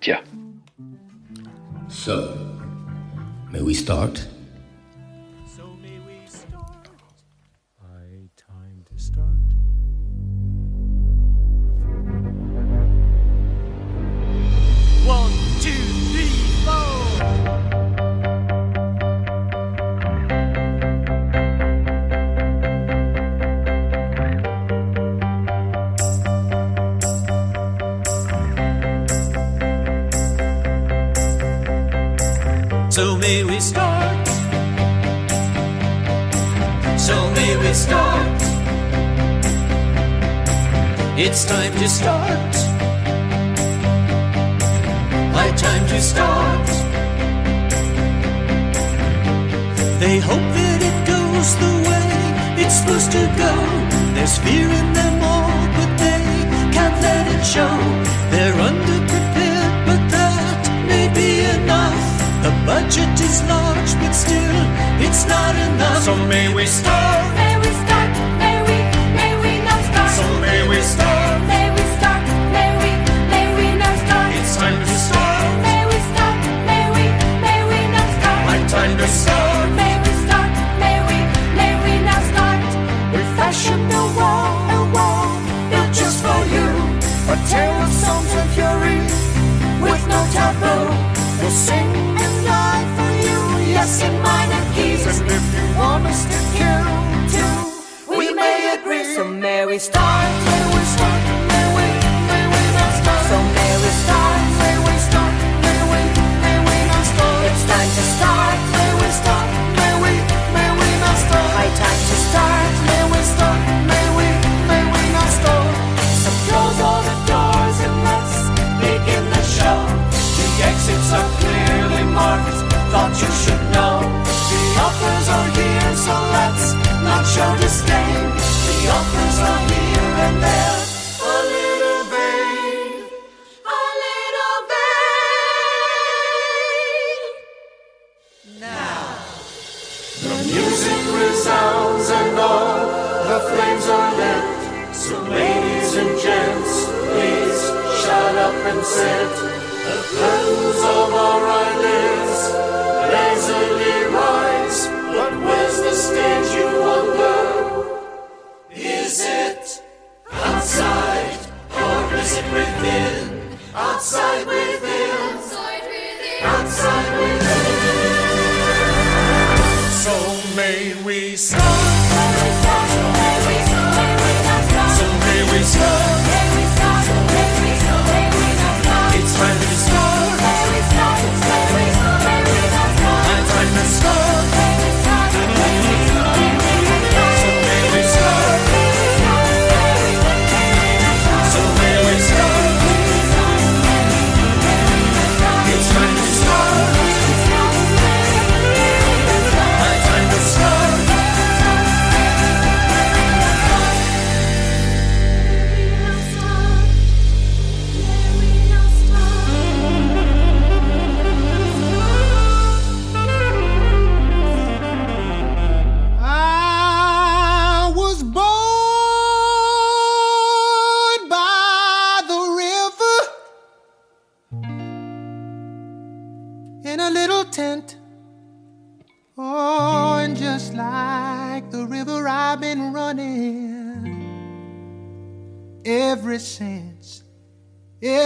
Tiens. So, may we start?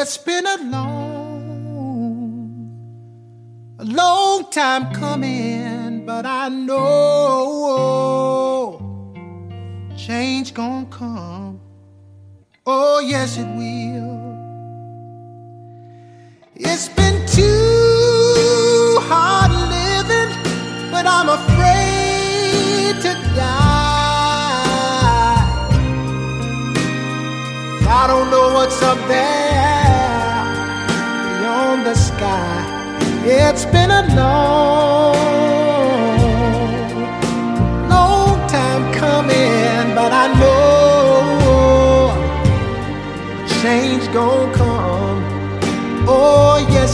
it's been a long, a long time coming, but I know change gonna come. Oh, yes, it will. It's been too hard living, but I'm afraid to die. I don't know what's up there sky. It's been a long, long time coming, but I know change gonna come. Oh, yes,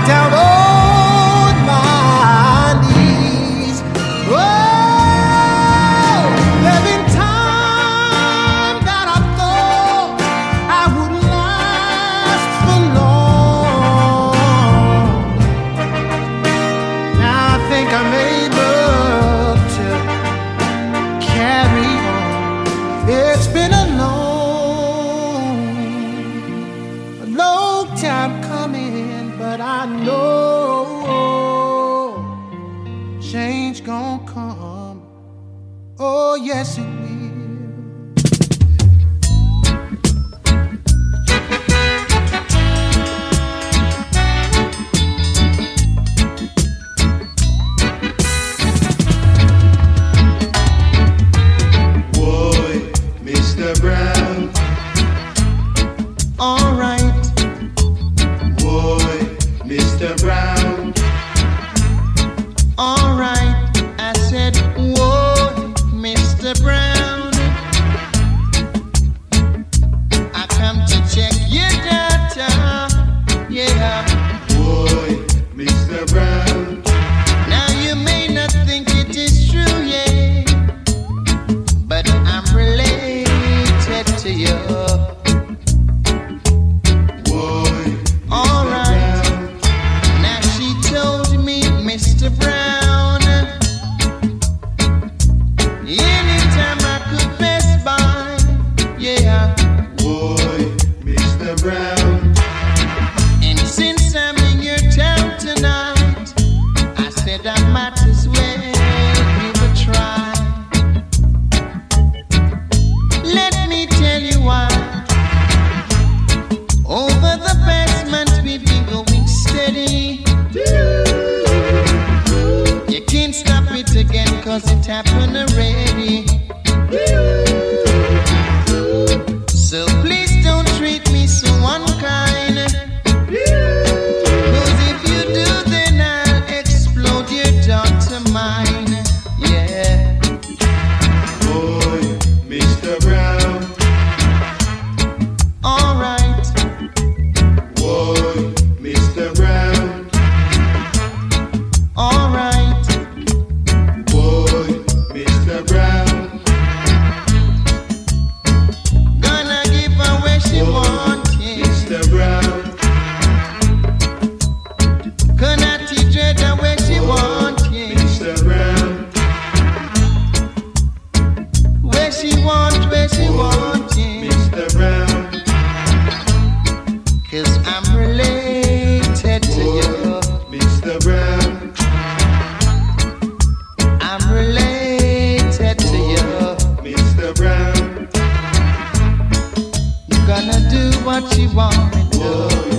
knocked out oh, you. What she want me to. Mr.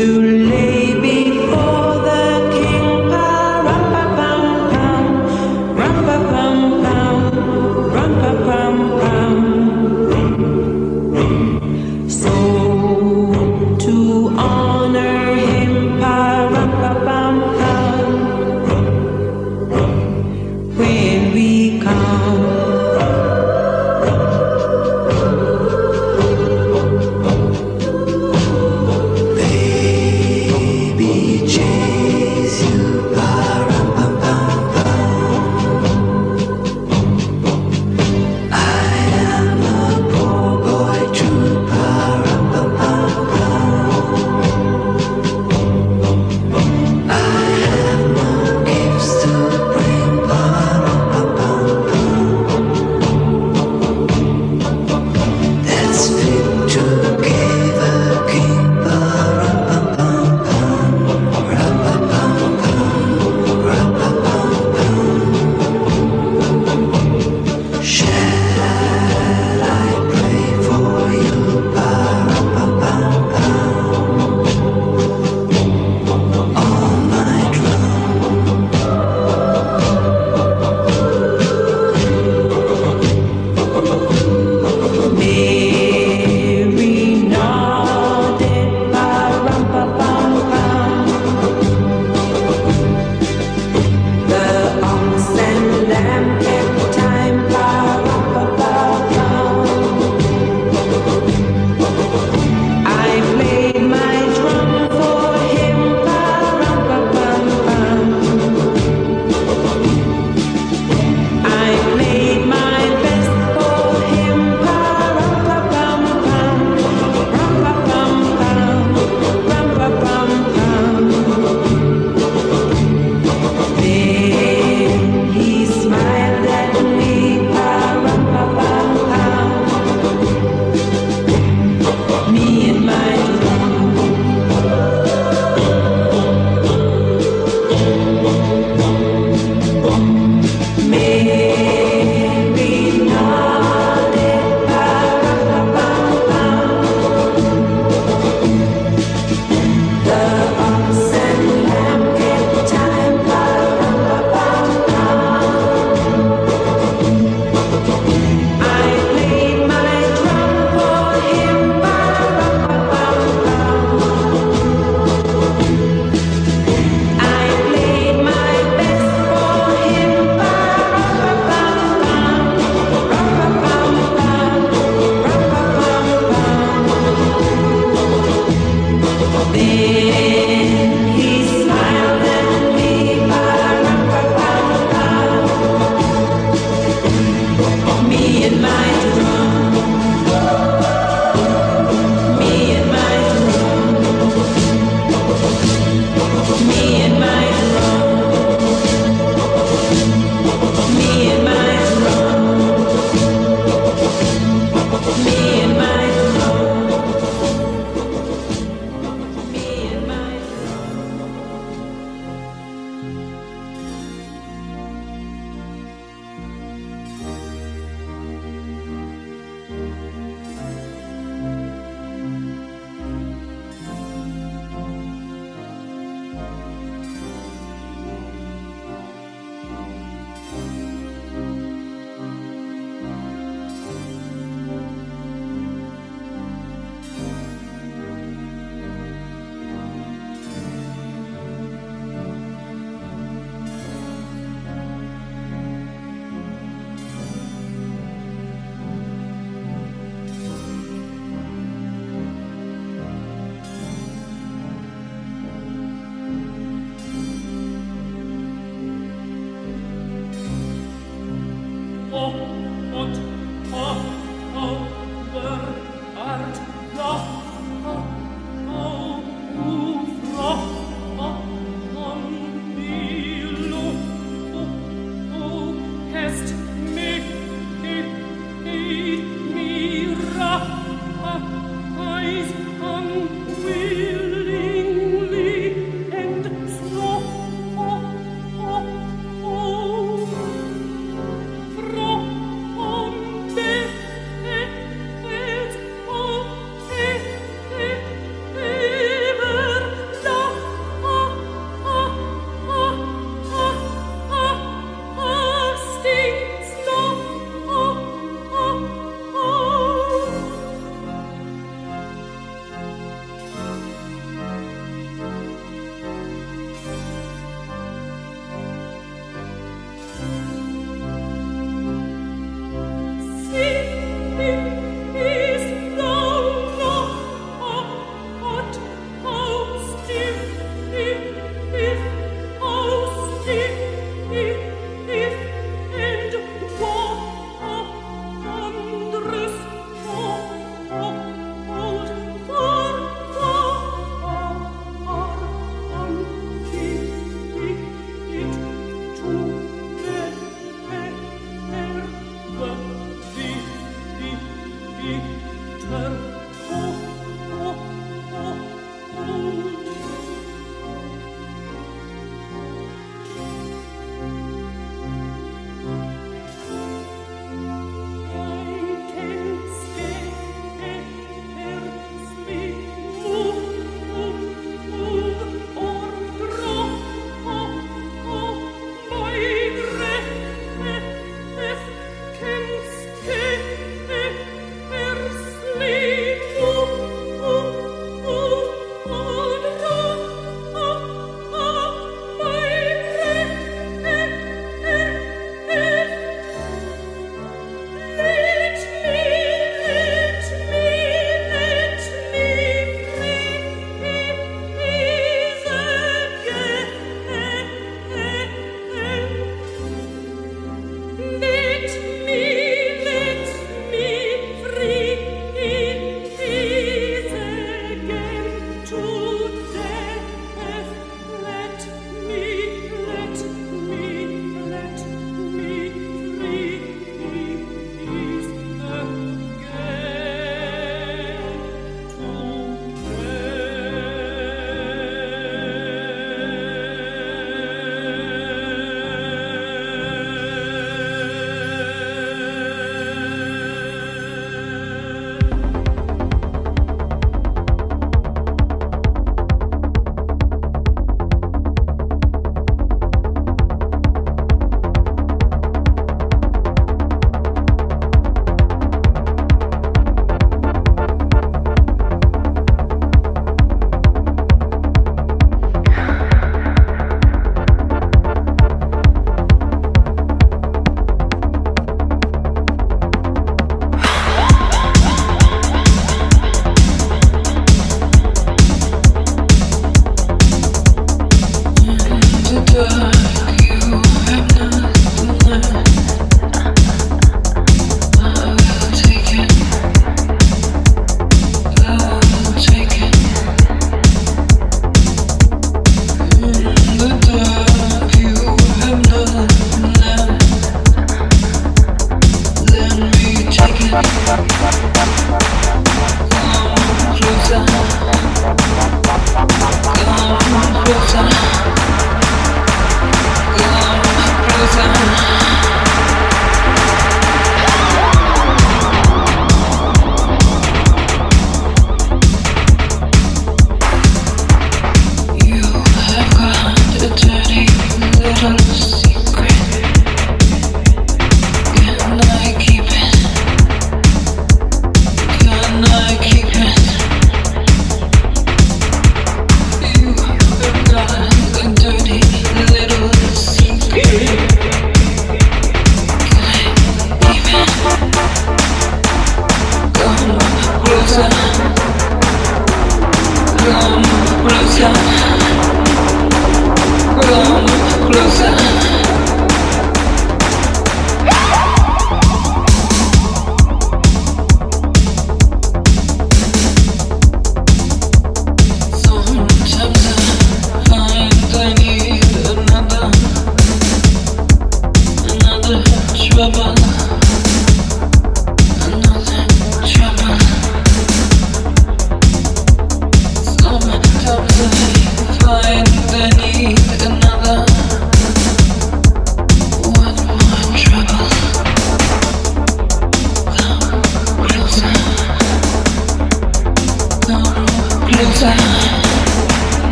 too late.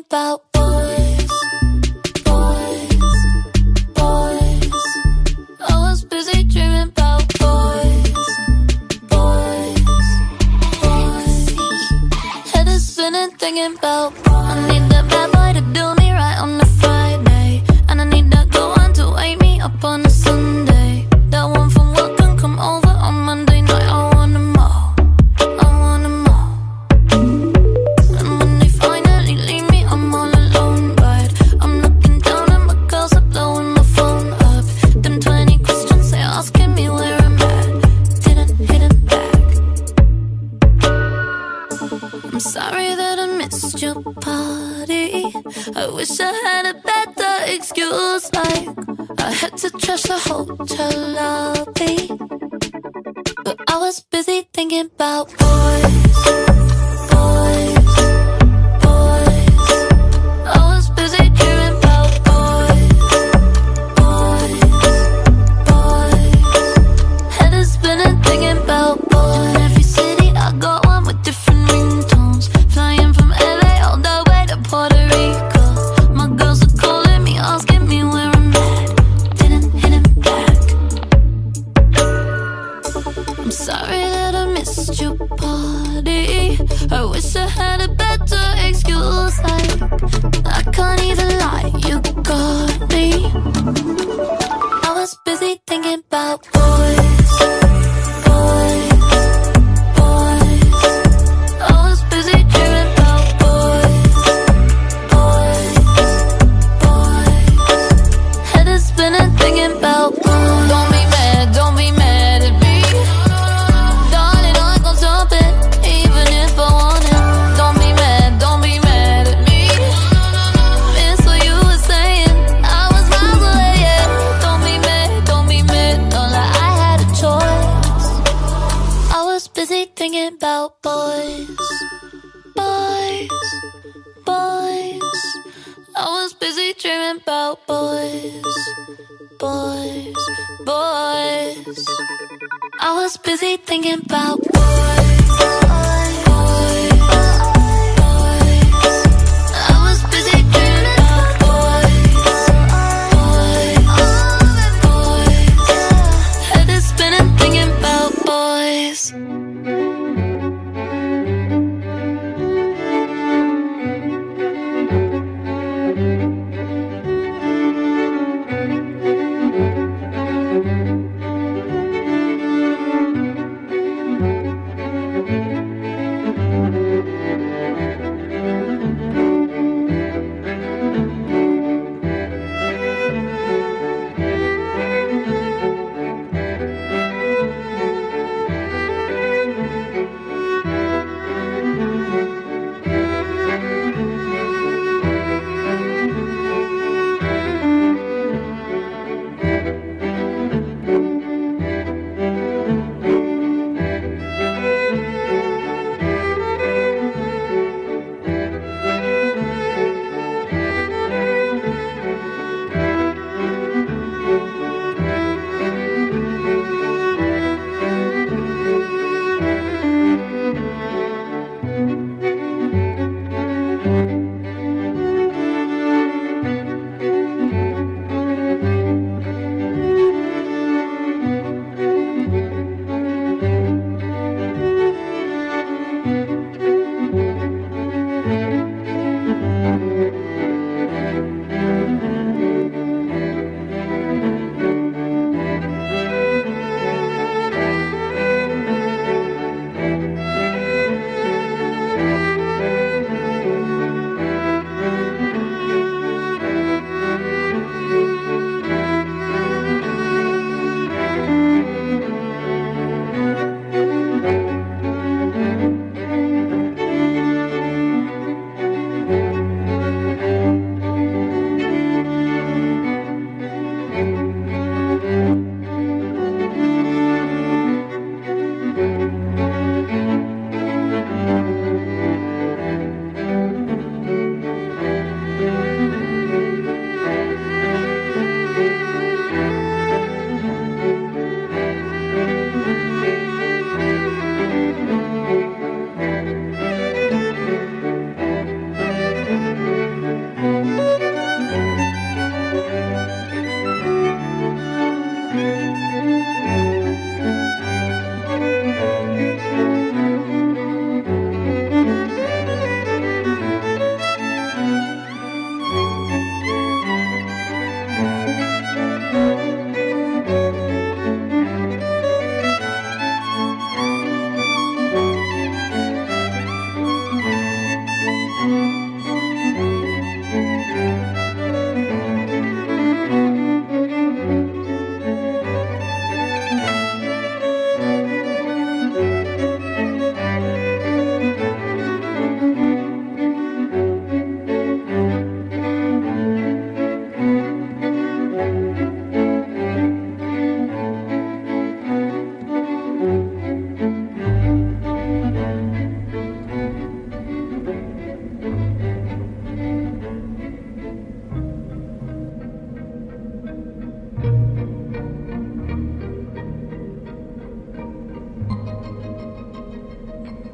about party. I wish I had a better excuse. Like I had to trash the hotel lobby, but I was busy thinking about boys.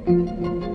Música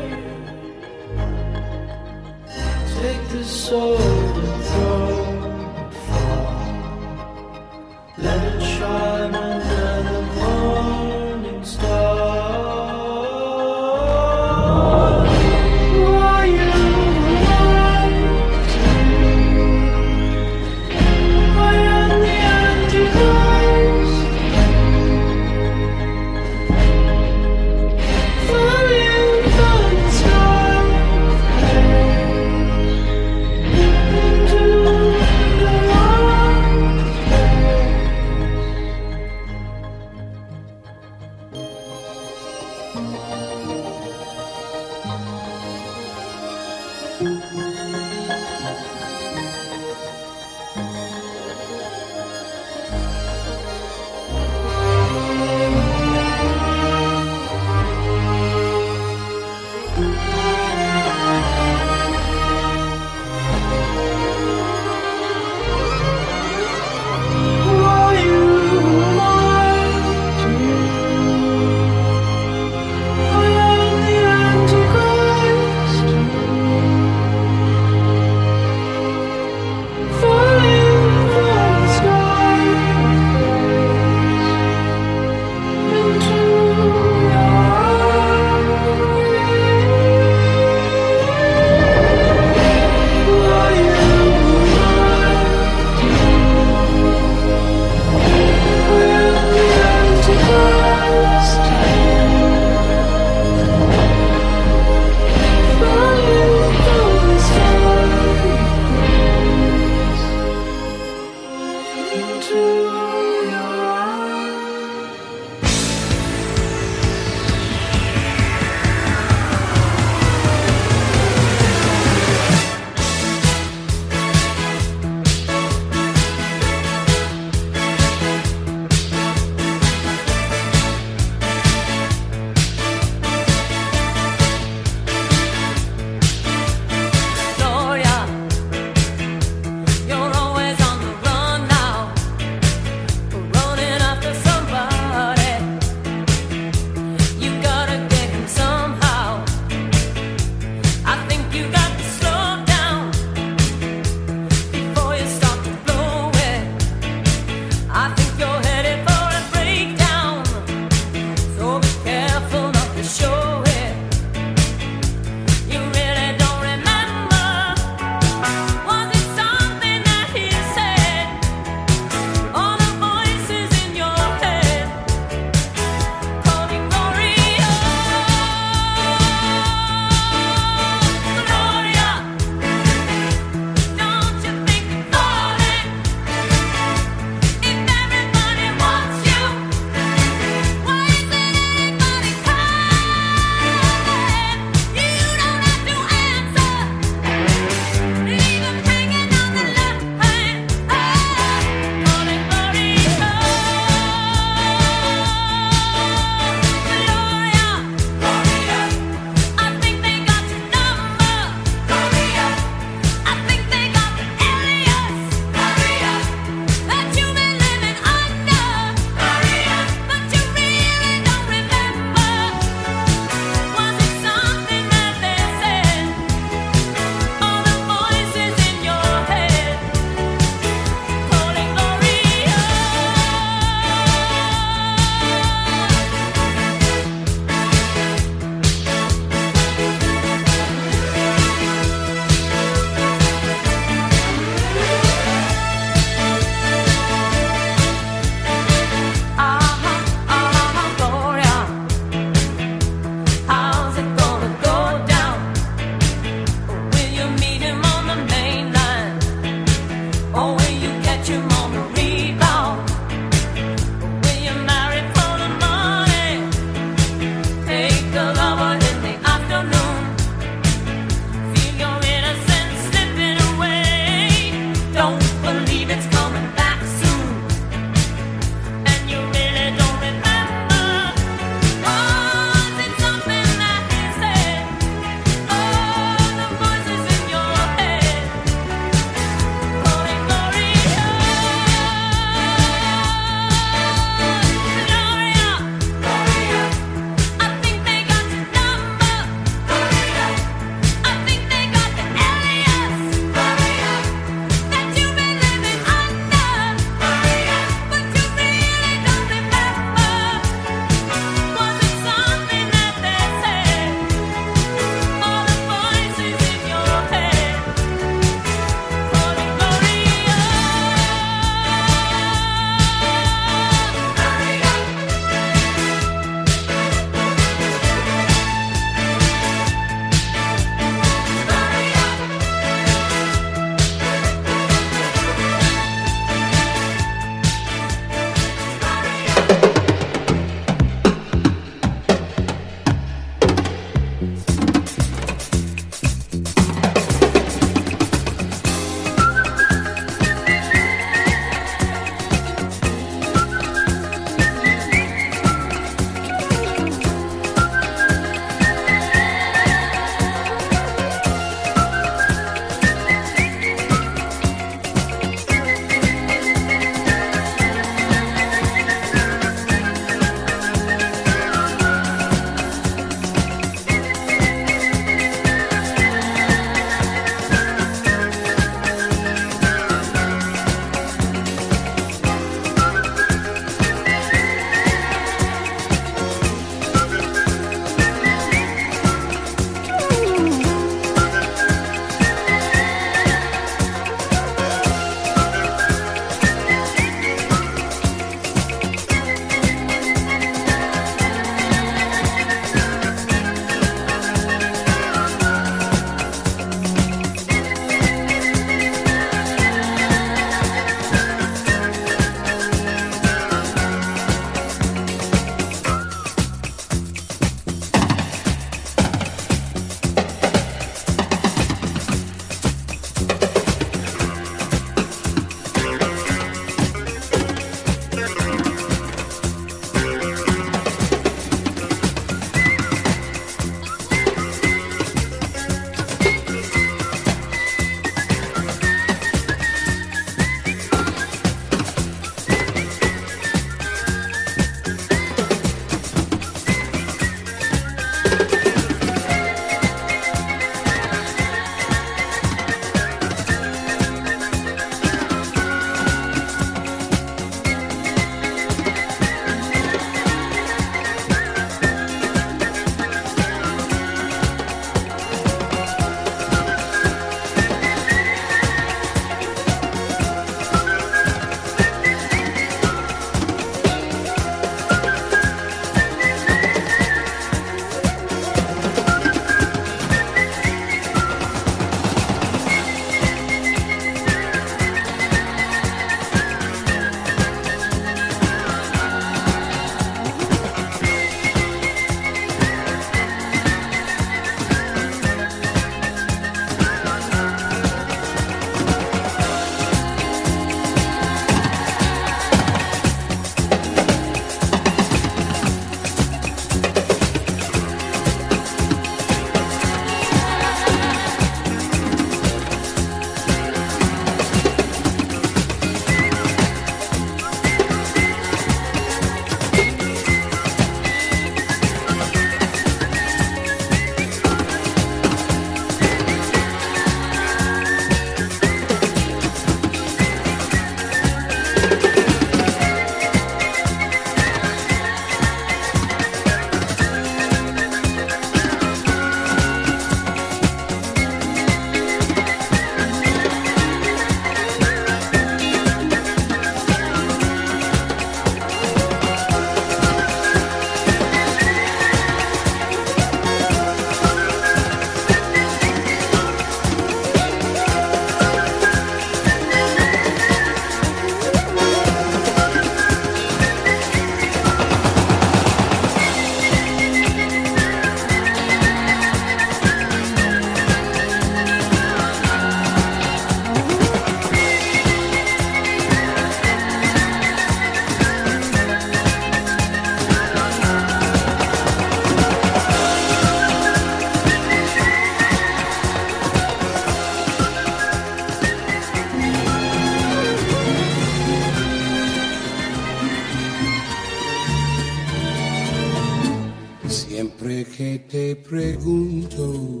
pregunto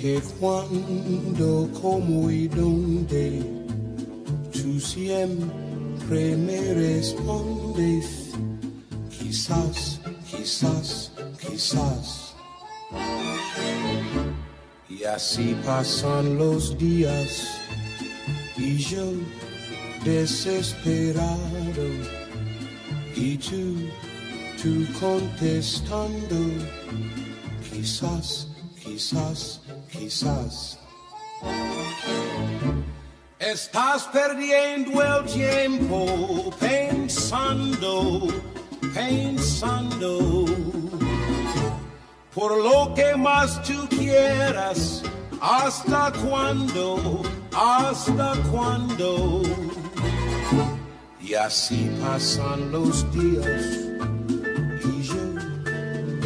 que cuándo, cómo y dónde, tú siempre me respondes, quizás, quizás, quizás. Y así pasan los días y yo desesperado y tú, tú contestando, quizás, quizás, quizás. Estás perdiendo el tiempo pensando, pensando por lo que más tú quieras. ¿Hasta cuándo? ¿Hasta cuándo? Y así pasan los días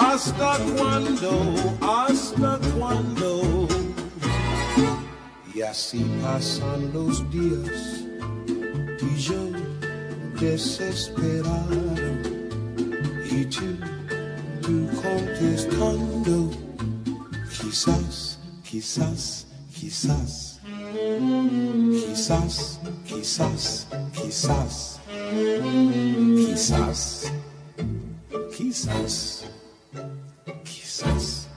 ¿Hasta cuándo? ¿Hasta cuándo? Y así pasan los días y yo desesperado y tú, tú contestando, quizás, quizás, quizás, quizás, quizás, quizás, quizás, quizás, Quizás.